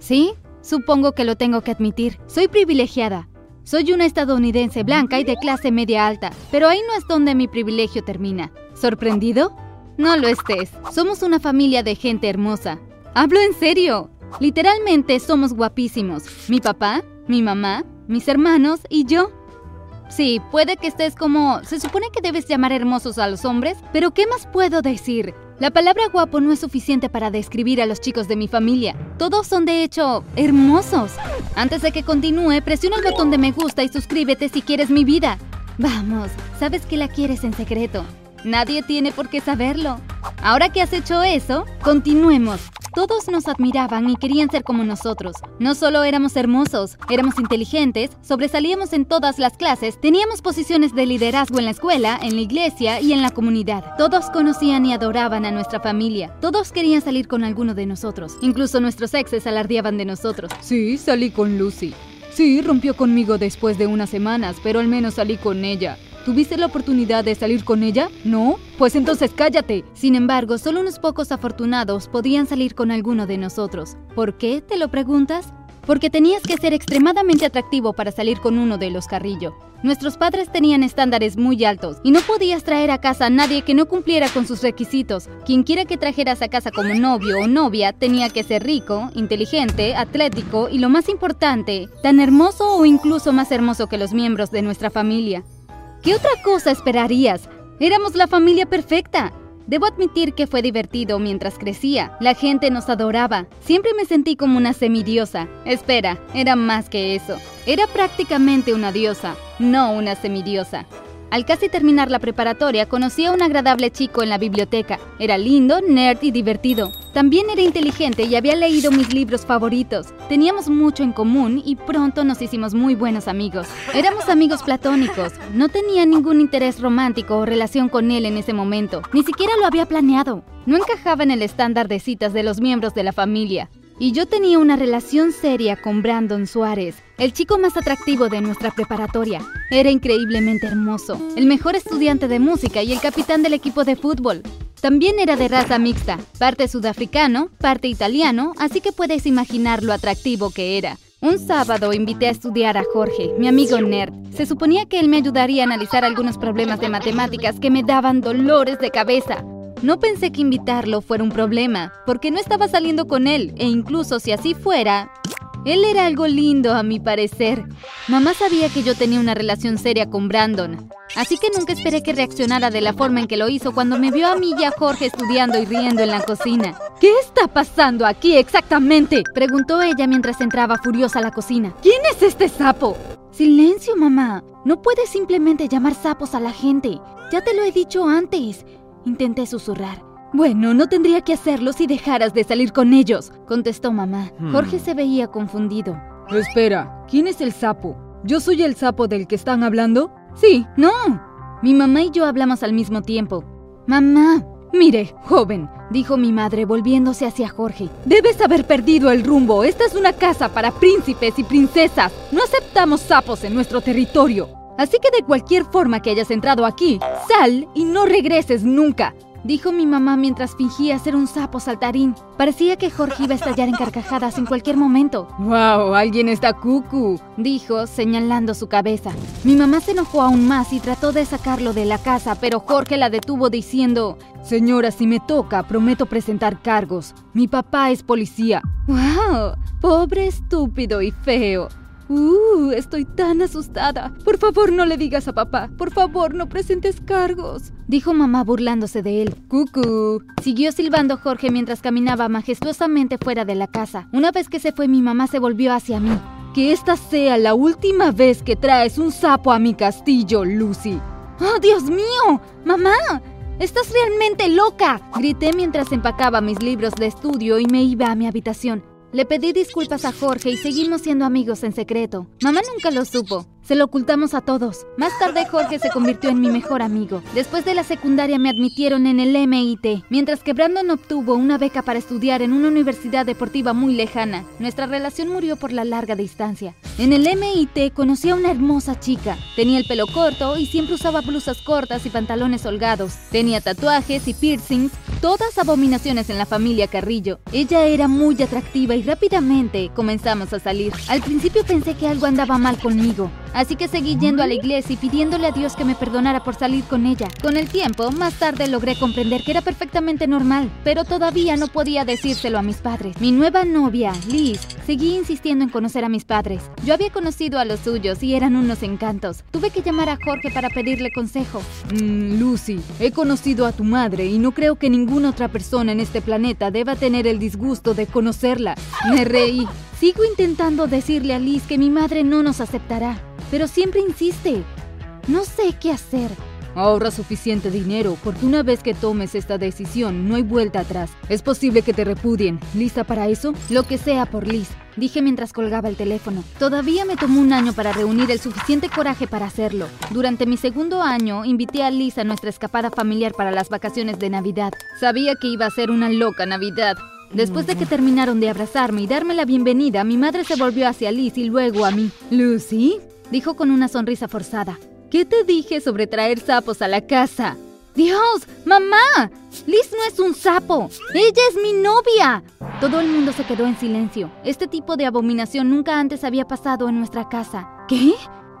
Sí, supongo que lo tengo que admitir. Soy privilegiada. Soy una estadounidense blanca y de clase media alta, pero ahí no es donde mi privilegio termina. ¿Sorprendido? No lo estés. Somos una familia de gente hermosa. Hablo en serio. Literalmente somos guapísimos. Mi papá, mi mamá, mis hermanos y yo. Sí, puede que estés como... Se supone que debes llamar hermosos a los hombres, pero ¿qué más puedo decir? La palabra guapo no es suficiente para describir a los chicos de mi familia. Todos son de hecho hermosos. Antes de que continúe, presiona el botón de me gusta y suscríbete si quieres mi vida. Vamos, sabes que la quieres en secreto. Nadie tiene por qué saberlo. Ahora que has hecho eso, continuemos. Todos nos admiraban y querían ser como nosotros. No solo éramos hermosos, éramos inteligentes, sobresalíamos en todas las clases, teníamos posiciones de liderazgo en la escuela, en la iglesia y en la comunidad. Todos conocían y adoraban a nuestra familia. Todos querían salir con alguno de nosotros. Incluso nuestros exes alardeaban de nosotros. Sí, salí con Lucy. Sí, rompió conmigo después de unas semanas, pero al menos salí con ella. ¿Tuviste la oportunidad de salir con ella? ¿No? Pues entonces cállate. Sin embargo, solo unos pocos afortunados podían salir con alguno de nosotros. ¿Por qué? ¿Te lo preguntas? Porque tenías que ser extremadamente atractivo para salir con uno de los Carrillo. Nuestros padres tenían estándares muy altos y no podías traer a casa a nadie que no cumpliera con sus requisitos. Quienquiera que trajeras a casa como novio o novia tenía que ser rico, inteligente, atlético y lo más importante, tan hermoso o incluso más hermoso que los miembros de nuestra familia. ¿Qué otra cosa esperarías? Éramos la familia perfecta. Debo admitir que fue divertido mientras crecía. La gente nos adoraba. Siempre me sentí como una semidiosa. Espera, era más que eso. Era prácticamente una diosa, no una semidiosa. Al casi terminar la preparatoria, conocí a un agradable chico en la biblioteca. Era lindo, nerd y divertido. También era inteligente y había leído mis libros favoritos. Teníamos mucho en común y pronto nos hicimos muy buenos amigos. Éramos amigos platónicos. No tenía ningún interés romántico o relación con él en ese momento. Ni siquiera lo había planeado. No encajaba en el estándar de citas de los miembros de la familia. Y yo tenía una relación seria con Brandon Suárez, el chico más atractivo de nuestra preparatoria. Era increíblemente hermoso, el mejor estudiante de música y el capitán del equipo de fútbol. También era de raza mixta, parte sudafricano, parte italiano, así que puedes imaginar lo atractivo que era. Un sábado invité a estudiar a Jorge, mi amigo nerd. Se suponía que él me ayudaría a analizar algunos problemas de matemáticas que me daban dolores de cabeza. No pensé que invitarlo fuera un problema, porque no estaba saliendo con él, e incluso si así fuera, él era algo lindo a mi parecer. Mamá sabía que yo tenía una relación seria con Brandon, así que nunca esperé que reaccionara de la forma en que lo hizo cuando me vio a mí y a Jorge estudiando y riendo en la cocina. ¿Qué está pasando aquí exactamente? Preguntó ella mientras entraba furiosa a la cocina. ¿Quién es este sapo? Silencio, mamá. No puedes simplemente llamar sapos a la gente. Ya te lo he dicho antes. Intenté susurrar. Bueno, no tendría que hacerlo si dejaras de salir con ellos, contestó mamá. Jorge se veía confundido. Espera, ¿quién es el sapo? ¿Yo soy el sapo del que están hablando? Sí, no. Mi mamá y yo hablamos al mismo tiempo. Mamá, Mire, joven, dijo mi madre volviéndose hacia Jorge. Debes haber perdido el rumbo. Esta es una casa para príncipes y princesas. No aceptamos sapos en nuestro territorio. Así que de cualquier forma que hayas entrado aquí, sal y no regreses nunca dijo mi mamá mientras fingía ser un sapo saltarín. Parecía que Jorge iba a estallar en carcajadas en cualquier momento. ¡Wow! Alguien está cucu, dijo, señalando su cabeza. Mi mamá se enojó aún más y trató de sacarlo de la casa, pero Jorge la detuvo diciendo: Señora, si me toca, prometo presentar cargos. Mi papá es policía. ¡Wow! Pobre estúpido y feo. Uh, estoy tan asustada. Por favor, no le digas a papá. Por favor, no presentes cargos. Dijo mamá burlándose de él. Cucú. Siguió silbando Jorge mientras caminaba majestuosamente fuera de la casa. Una vez que se fue, mi mamá se volvió hacia mí. Que esta sea la última vez que traes un sapo a mi castillo, Lucy. ¡Oh, Dios mío! ¡Mamá! ¡Estás realmente loca! Grité mientras empacaba mis libros de estudio y me iba a mi habitación. Le pedí disculpas a Jorge y seguimos siendo amigos en secreto. Mamá nunca lo supo. Se lo ocultamos a todos. Más tarde Jorge se convirtió en mi mejor amigo. Después de la secundaria me admitieron en el MIT, mientras que Brandon obtuvo una beca para estudiar en una universidad deportiva muy lejana. Nuestra relación murió por la larga distancia. En el MIT conocí a una hermosa chica. Tenía el pelo corto y siempre usaba blusas cortas y pantalones holgados. Tenía tatuajes y piercings todas abominaciones en la familia Carrillo. Ella era muy atractiva y rápidamente comenzamos a salir. Al principio pensé que algo andaba mal conmigo, así que seguí yendo a la iglesia y pidiéndole a Dios que me perdonara por salir con ella. Con el tiempo, más tarde logré comprender que era perfectamente normal, pero todavía no podía decírselo a mis padres. Mi nueva novia, Liz, seguía insistiendo en conocer a mis padres. Yo había conocido a los suyos y eran unos encantos. Tuve que llamar a Jorge para pedirle consejo. Mm, Lucy, he conocido a tu madre y no creo que ninguna otra persona en este planeta deba tener el disgusto de conocerla. Me reí. Sigo intentando decirle a Liz que mi madre no nos aceptará, pero siempre insiste. No sé qué hacer. Ahorra suficiente dinero, porque una vez que tomes esta decisión, no hay vuelta atrás. Es posible que te repudien. ¿Lista para eso? Lo que sea por Liz, dije mientras colgaba el teléfono. Todavía me tomó un año para reunir el suficiente coraje para hacerlo. Durante mi segundo año, invité a Liz a nuestra escapada familiar para las vacaciones de Navidad. Sabía que iba a ser una loca Navidad. Después de que terminaron de abrazarme y darme la bienvenida, mi madre se volvió hacia Liz y luego a mí. ¿Lucy? dijo con una sonrisa forzada. ¿Qué te dije sobre traer sapos a la casa? ¡Dios! ¡Mamá! Liz no es un sapo. Ella es mi novia. Todo el mundo se quedó en silencio. Este tipo de abominación nunca antes había pasado en nuestra casa. ¿Qué?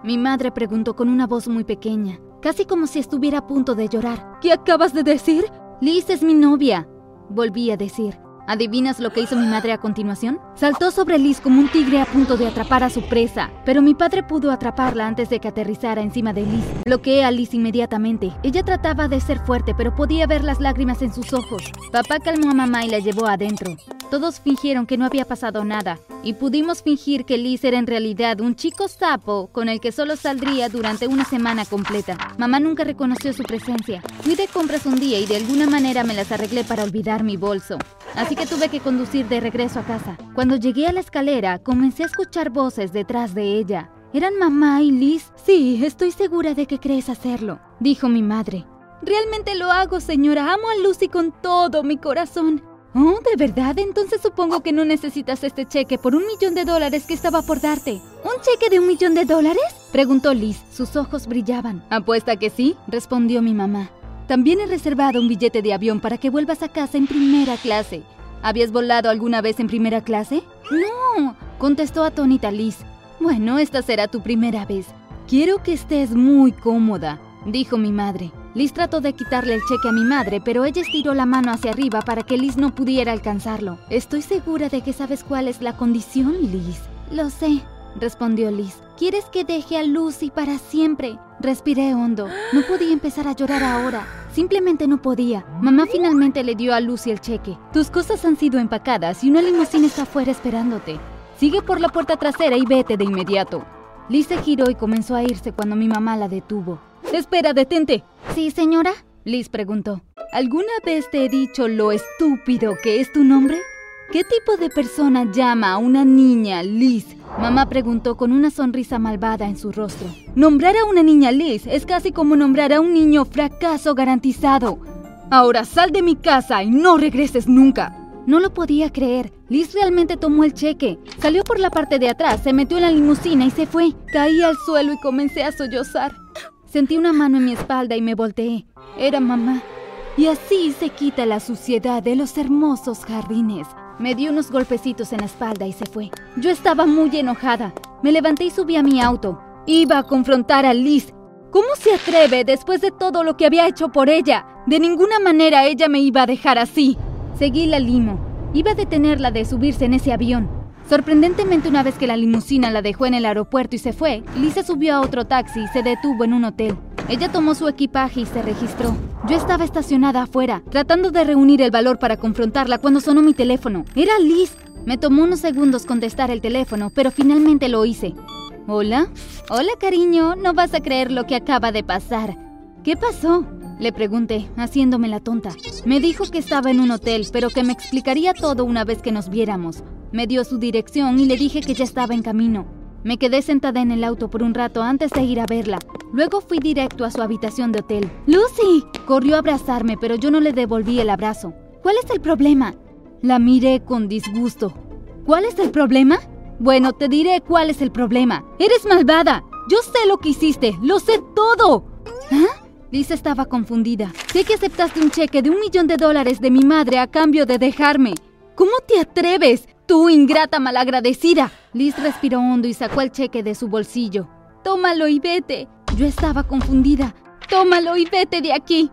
Mi madre preguntó con una voz muy pequeña, casi como si estuviera a punto de llorar. ¿Qué acabas de decir? Liz es mi novia. Volví a decir. ¿Adivinas lo que hizo mi madre a continuación? Saltó sobre Liz como un tigre a punto de atrapar a su presa, pero mi padre pudo atraparla antes de que aterrizara encima de Liz. Bloqueé a Liz inmediatamente. Ella trataba de ser fuerte, pero podía ver las lágrimas en sus ojos. Papá calmó a mamá y la llevó adentro. Todos fingieron que no había pasado nada, y pudimos fingir que Liz era en realidad un chico sapo con el que solo saldría durante una semana completa. Mamá nunca reconoció su presencia. Fui de compras un día y de alguna manera me las arreglé para olvidar mi bolso. Así que tuve que conducir de regreso a casa. Cuando llegué a la escalera, comencé a escuchar voces detrás de ella. ¿Eran mamá y Liz? Sí, estoy segura de que crees hacerlo, dijo mi madre. Realmente lo hago, señora. Amo a Lucy con todo mi corazón. Oh, ¿de verdad? Entonces supongo que no necesitas este cheque por un millón de dólares que estaba por darte. ¿Un cheque de un millón de dólares? Preguntó Liz. Sus ojos brillaban. Apuesta que sí, respondió mi mamá. También he reservado un billete de avión para que vuelvas a casa en primera clase. ¿Habías volado alguna vez en primera clase? No, contestó atónita Liz. Bueno, esta será tu primera vez. Quiero que estés muy cómoda, dijo mi madre. Liz trató de quitarle el cheque a mi madre, pero ella estiró la mano hacia arriba para que Liz no pudiera alcanzarlo. Estoy segura de que sabes cuál es la condición, Liz. Lo sé, respondió Liz. ¿Quieres que deje a Lucy para siempre? Respiré hondo. No podía empezar a llorar ahora. Simplemente no podía. Mamá finalmente le dio a Lucy el cheque. Tus cosas han sido empacadas y una limusina está afuera esperándote. Sigue por la puerta trasera y vete de inmediato. Liz se giró y comenzó a irse cuando mi mamá la detuvo. Espera, detente. ¿Sí, señora? Liz preguntó. ¿Alguna vez te he dicho lo estúpido que es tu nombre? ¿Qué tipo de persona llama a una niña Liz? Mamá preguntó con una sonrisa malvada en su rostro. Nombrar a una niña Liz es casi como nombrar a un niño fracaso garantizado. Ahora sal de mi casa y no regreses nunca. No lo podía creer. Liz realmente tomó el cheque. Salió por la parte de atrás, se metió en la limusina y se fue. Caí al suelo y comencé a sollozar. Sentí una mano en mi espalda y me volteé. Era mamá. Y así se quita la suciedad de los hermosos jardines. Me dio unos golpecitos en la espalda y se fue. Yo estaba muy enojada. Me levanté y subí a mi auto. Iba a confrontar a Liz. ¿Cómo se atreve después de todo lo que había hecho por ella? De ninguna manera ella me iba a dejar así. Seguí la limo. Iba a detenerla de subirse en ese avión. Sorprendentemente, una vez que la limusina la dejó en el aeropuerto y se fue, Lisa subió a otro taxi y se detuvo en un hotel. Ella tomó su equipaje y se registró. Yo estaba estacionada afuera, tratando de reunir el valor para confrontarla cuando sonó mi teléfono. Era Liz. Me tomó unos segundos contestar el teléfono, pero finalmente lo hice. ¿Hola? Hola, cariño. No vas a creer lo que acaba de pasar. ¿Qué pasó? Le pregunté, haciéndome la tonta. Me dijo que estaba en un hotel, pero que me explicaría todo una vez que nos viéramos. Me dio su dirección y le dije que ya estaba en camino. Me quedé sentada en el auto por un rato antes de ir a verla. Luego fui directo a su habitación de hotel. ¡Lucy! Corrió a abrazarme, pero yo no le devolví el abrazo. ¿Cuál es el problema? La miré con disgusto. ¿Cuál es el problema? Bueno, te diré cuál es el problema. Eres malvada. Yo sé lo que hiciste. Lo sé todo. ¿Ah? Liz estaba confundida. Sé que aceptaste un cheque de un millón de dólares de mi madre a cambio de dejarme. ¿Cómo te atreves? Tú, ingrata malagradecida. Liz respiró hondo y sacó el cheque de su bolsillo. Tómalo y vete. Yo estaba confundida. Tómalo y vete de aquí.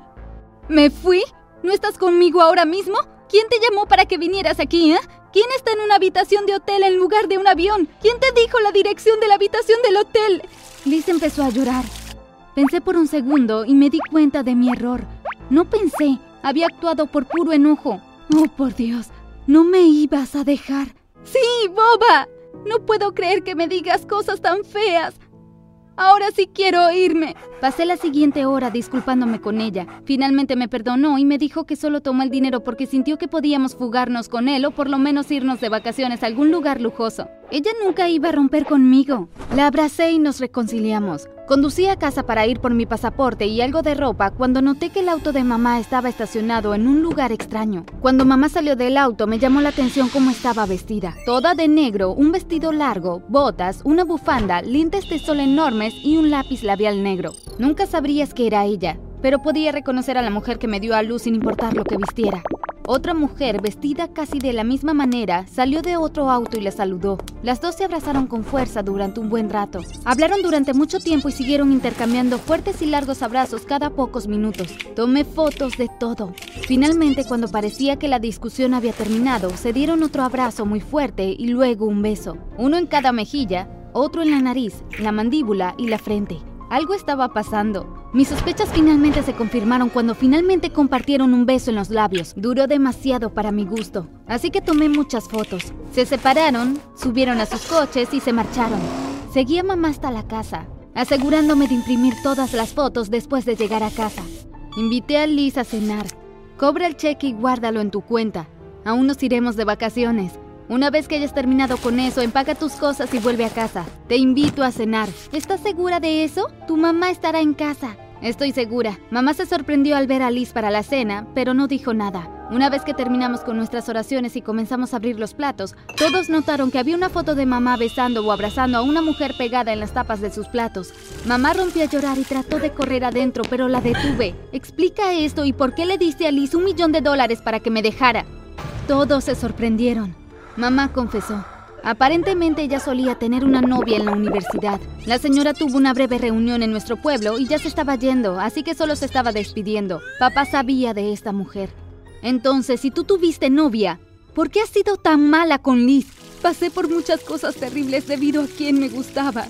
¿Me fui? ¿No estás conmigo ahora mismo? ¿Quién te llamó para que vinieras aquí, eh? ¿Quién está en una habitación de hotel en lugar de un avión? ¿Quién te dijo la dirección de la habitación del hotel? Liz empezó a llorar. Pensé por un segundo y me di cuenta de mi error. No pensé, había actuado por puro enojo. Oh, por Dios, no me ibas a dejar. Sí, boba. No puedo creer que me digas cosas tan feas. Ahora sí quiero irme. Pasé la siguiente hora disculpándome con ella. Finalmente me perdonó y me dijo que solo tomó el dinero porque sintió que podíamos fugarnos con él o por lo menos irnos de vacaciones a algún lugar lujoso. Ella nunca iba a romper conmigo. La abracé y nos reconciliamos. Conducí a casa para ir por mi pasaporte y algo de ropa cuando noté que el auto de mamá estaba estacionado en un lugar extraño. Cuando mamá salió del auto me llamó la atención cómo estaba vestida. Toda de negro, un vestido largo, botas, una bufanda, lentes de sol enormes y un lápiz labial negro. Nunca sabrías que era ella, pero podía reconocer a la mujer que me dio a luz sin importar lo que vistiera. Otra mujer, vestida casi de la misma manera, salió de otro auto y la saludó. Las dos se abrazaron con fuerza durante un buen rato. Hablaron durante mucho tiempo y siguieron intercambiando fuertes y largos abrazos cada pocos minutos. Tomé fotos de todo. Finalmente, cuando parecía que la discusión había terminado, se dieron otro abrazo muy fuerte y luego un beso. Uno en cada mejilla, otro en la nariz, la mandíbula y la frente. Algo estaba pasando. Mis sospechas finalmente se confirmaron cuando finalmente compartieron un beso en los labios. Duró demasiado para mi gusto, así que tomé muchas fotos. Se separaron, subieron a sus coches y se marcharon. Seguí a mamá hasta la casa, asegurándome de imprimir todas las fotos después de llegar a casa. Invité a Liz a cenar. Cobra el cheque y guárdalo en tu cuenta. Aún nos iremos de vacaciones. Una vez que hayas terminado con eso, empaca tus cosas y vuelve a casa. Te invito a cenar. ¿Estás segura de eso? Tu mamá estará en casa. Estoy segura. Mamá se sorprendió al ver a Liz para la cena, pero no dijo nada. Una vez que terminamos con nuestras oraciones y comenzamos a abrir los platos, todos notaron que había una foto de mamá besando o abrazando a una mujer pegada en las tapas de sus platos. Mamá rompió a llorar y trató de correr adentro, pero la detuve. Explica esto y por qué le diste a Liz un millón de dólares para que me dejara. Todos se sorprendieron. Mamá confesó. Aparentemente ella solía tener una novia en la universidad. La señora tuvo una breve reunión en nuestro pueblo y ya se estaba yendo, así que solo se estaba despidiendo. Papá sabía de esta mujer. Entonces, si tú tuviste novia, ¿por qué has sido tan mala con Liz? Pasé por muchas cosas terribles debido a quien me gustaba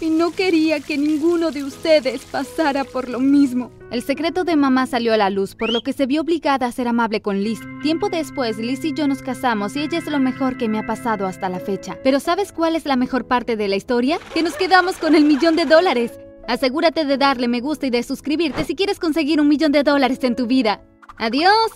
y no quería que ninguno de ustedes pasara por lo mismo. El secreto de mamá salió a la luz, por lo que se vio obligada a ser amable con Liz. Tiempo después, Liz y yo nos casamos y ella es lo mejor que me ha pasado hasta la fecha. Pero ¿sabes cuál es la mejor parte de la historia? Que nos quedamos con el millón de dólares. Asegúrate de darle me gusta y de suscribirte si quieres conseguir un millón de dólares en tu vida. Adiós.